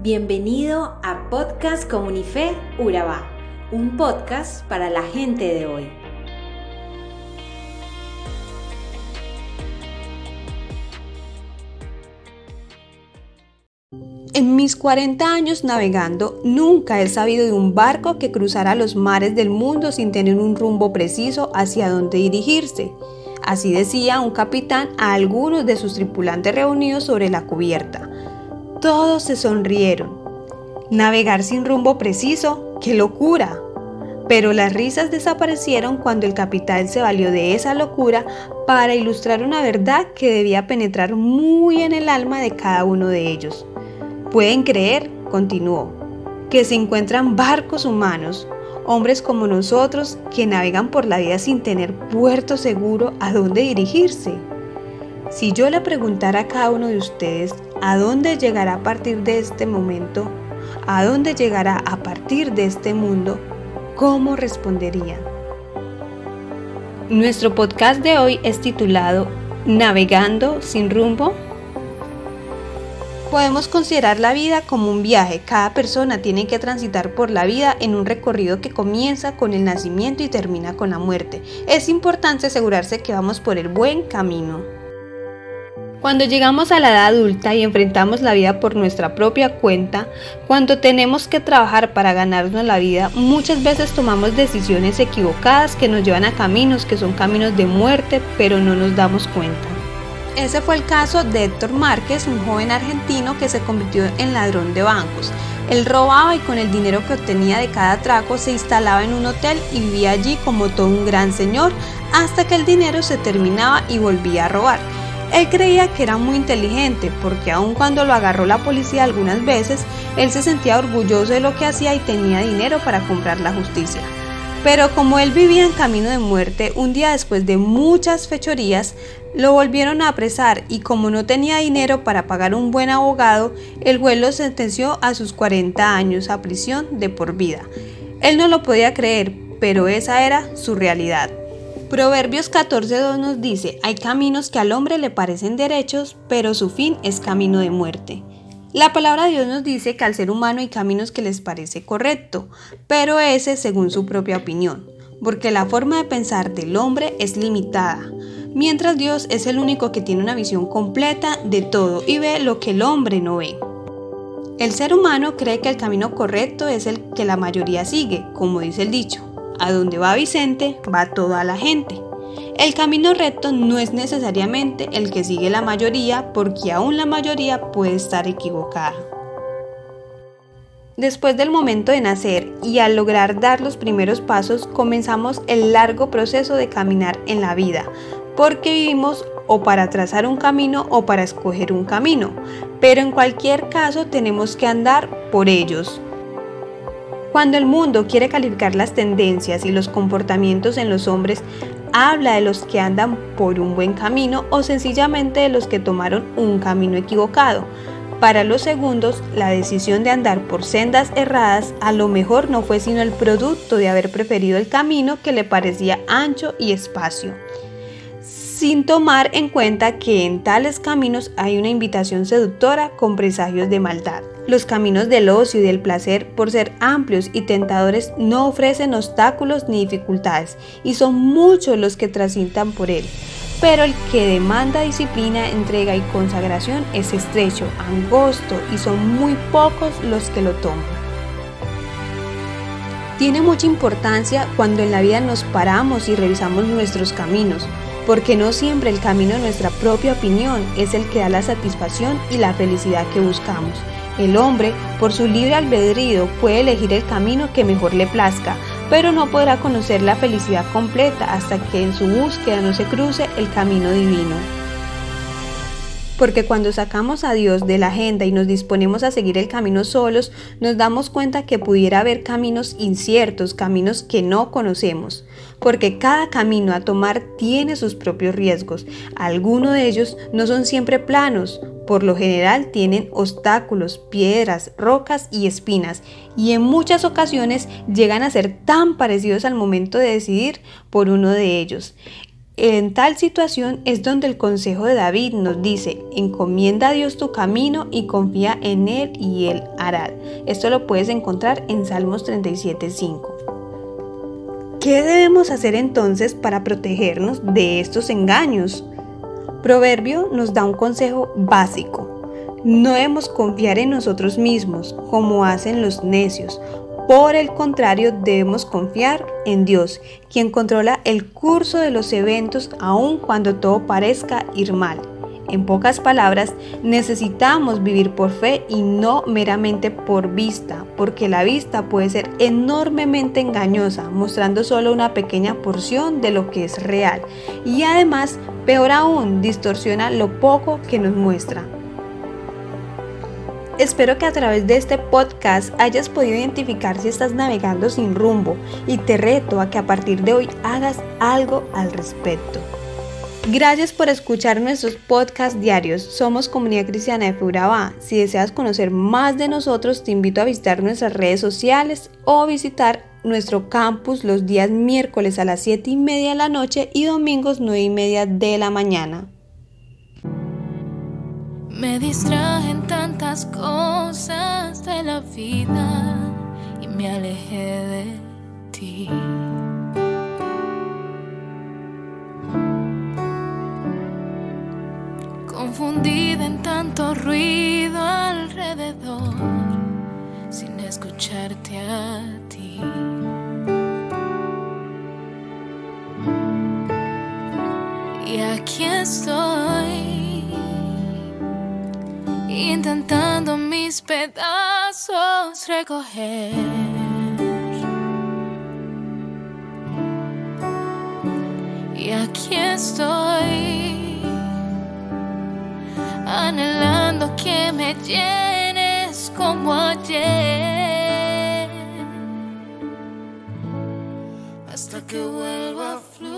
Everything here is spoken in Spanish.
Bienvenido a Podcast Comunife Urabá, un podcast para la gente de hoy. En mis 40 años navegando, nunca he sabido de un barco que cruzara los mares del mundo sin tener un rumbo preciso hacia dónde dirigirse. Así decía un capitán a algunos de sus tripulantes reunidos sobre la cubierta. Todos se sonrieron. Navegar sin rumbo preciso, ¡qué locura! Pero las risas desaparecieron cuando el capitán se valió de esa locura para ilustrar una verdad que debía penetrar muy en el alma de cada uno de ellos. Pueden creer, continuó, que se encuentran barcos humanos, hombres como nosotros que navegan por la vida sin tener puerto seguro a dónde dirigirse. Si yo le preguntara a cada uno de ustedes a dónde llegará a partir de este momento, a dónde llegará a partir de este mundo, ¿cómo responderían? Nuestro podcast de hoy es titulado Navegando sin rumbo. Podemos considerar la vida como un viaje. Cada persona tiene que transitar por la vida en un recorrido que comienza con el nacimiento y termina con la muerte. Es importante asegurarse que vamos por el buen camino. Cuando llegamos a la edad adulta y enfrentamos la vida por nuestra propia cuenta, cuando tenemos que trabajar para ganarnos la vida, muchas veces tomamos decisiones equivocadas que nos llevan a caminos que son caminos de muerte, pero no nos damos cuenta. Ese fue el caso de Héctor Márquez, un joven argentino que se convirtió en ladrón de bancos. Él robaba y con el dinero que obtenía de cada atraco se instalaba en un hotel y vivía allí como todo un gran señor hasta que el dinero se terminaba y volvía a robar. Él creía que era muy inteligente porque aun cuando lo agarró la policía algunas veces, él se sentía orgulloso de lo que hacía y tenía dinero para comprar la justicia. Pero como él vivía en camino de muerte, un día después de muchas fechorías, lo volvieron a apresar y como no tenía dinero para pagar un buen abogado, el juez lo sentenció a sus 40 años a prisión de por vida. Él no lo podía creer, pero esa era su realidad. Proverbios 14.2 nos dice, hay caminos que al hombre le parecen derechos, pero su fin es camino de muerte. La palabra de Dios nos dice que al ser humano hay caminos que les parece correcto, pero ese según su propia opinión, porque la forma de pensar del hombre es limitada, mientras Dios es el único que tiene una visión completa de todo y ve lo que el hombre no ve. El ser humano cree que el camino correcto es el que la mayoría sigue, como dice el dicho, a donde va Vicente, va toda la gente. El camino recto no es necesariamente el que sigue la mayoría porque aún la mayoría puede estar equivocada. Después del momento de nacer y al lograr dar los primeros pasos comenzamos el largo proceso de caminar en la vida, porque vivimos o para trazar un camino o para escoger un camino, pero en cualquier caso tenemos que andar por ellos, cuando el mundo quiere calificar las tendencias y los comportamientos en los hombres, habla de los que andan por un buen camino o sencillamente de los que tomaron un camino equivocado. Para los segundos, la decisión de andar por sendas erradas a lo mejor no fue sino el producto de haber preferido el camino que le parecía ancho y espacio sin tomar en cuenta que en tales caminos hay una invitación seductora con presagios de maldad. Los caminos del ocio y del placer, por ser amplios y tentadores, no ofrecen obstáculos ni dificultades, y son muchos los que transitan por él. Pero el que demanda disciplina, entrega y consagración es estrecho, angosto, y son muy pocos los que lo toman. Tiene mucha importancia cuando en la vida nos paramos y revisamos nuestros caminos, porque no siempre el camino de nuestra propia opinión es el que da la satisfacción y la felicidad que buscamos. El hombre, por su libre albedrío, puede elegir el camino que mejor le plazca, pero no podrá conocer la felicidad completa hasta que en su búsqueda no se cruce el camino divino. Porque cuando sacamos a Dios de la agenda y nos disponemos a seguir el camino solos, nos damos cuenta que pudiera haber caminos inciertos, caminos que no conocemos porque cada camino a tomar tiene sus propios riesgos. Algunos de ellos no son siempre planos, por lo general tienen obstáculos, piedras, rocas y espinas, y en muchas ocasiones llegan a ser tan parecidos al momento de decidir por uno de ellos. En tal situación es donde el consejo de David nos dice, encomienda a Dios tu camino y confía en Él y Él hará. Esto lo puedes encontrar en Salmos 37.5. ¿Qué debemos hacer entonces para protegernos de estos engaños? Proverbio nos da un consejo básico. No debemos confiar en nosotros mismos como hacen los necios, por el contrario, debemos confiar en Dios, quien controla el curso de los eventos aun cuando todo parezca ir mal. En pocas palabras, necesitamos vivir por fe y no meramente por vista, porque la vista puede ser enormemente engañosa, mostrando solo una pequeña porción de lo que es real y además, peor aún, distorsiona lo poco que nos muestra. Espero que a través de este podcast hayas podido identificar si estás navegando sin rumbo y te reto a que a partir de hoy hagas algo al respecto. Gracias por escuchar nuestros podcasts diarios. Somos Comunidad Cristiana de Furabá. Si deseas conocer más de nosotros, te invito a visitar nuestras redes sociales o visitar nuestro campus los días miércoles a las 7 y media de la noche y domingos 9 y media de la mañana. Me distraen tantas cosas de la vida y me alejé de ti. Confundida en tanto ruido alrededor, sin escucharte a ti. Y aquí estoy intentando mis pedazos recoger. Y aquí estoy, anhelando que me llenes como ayer, hasta que vuelva a fluir.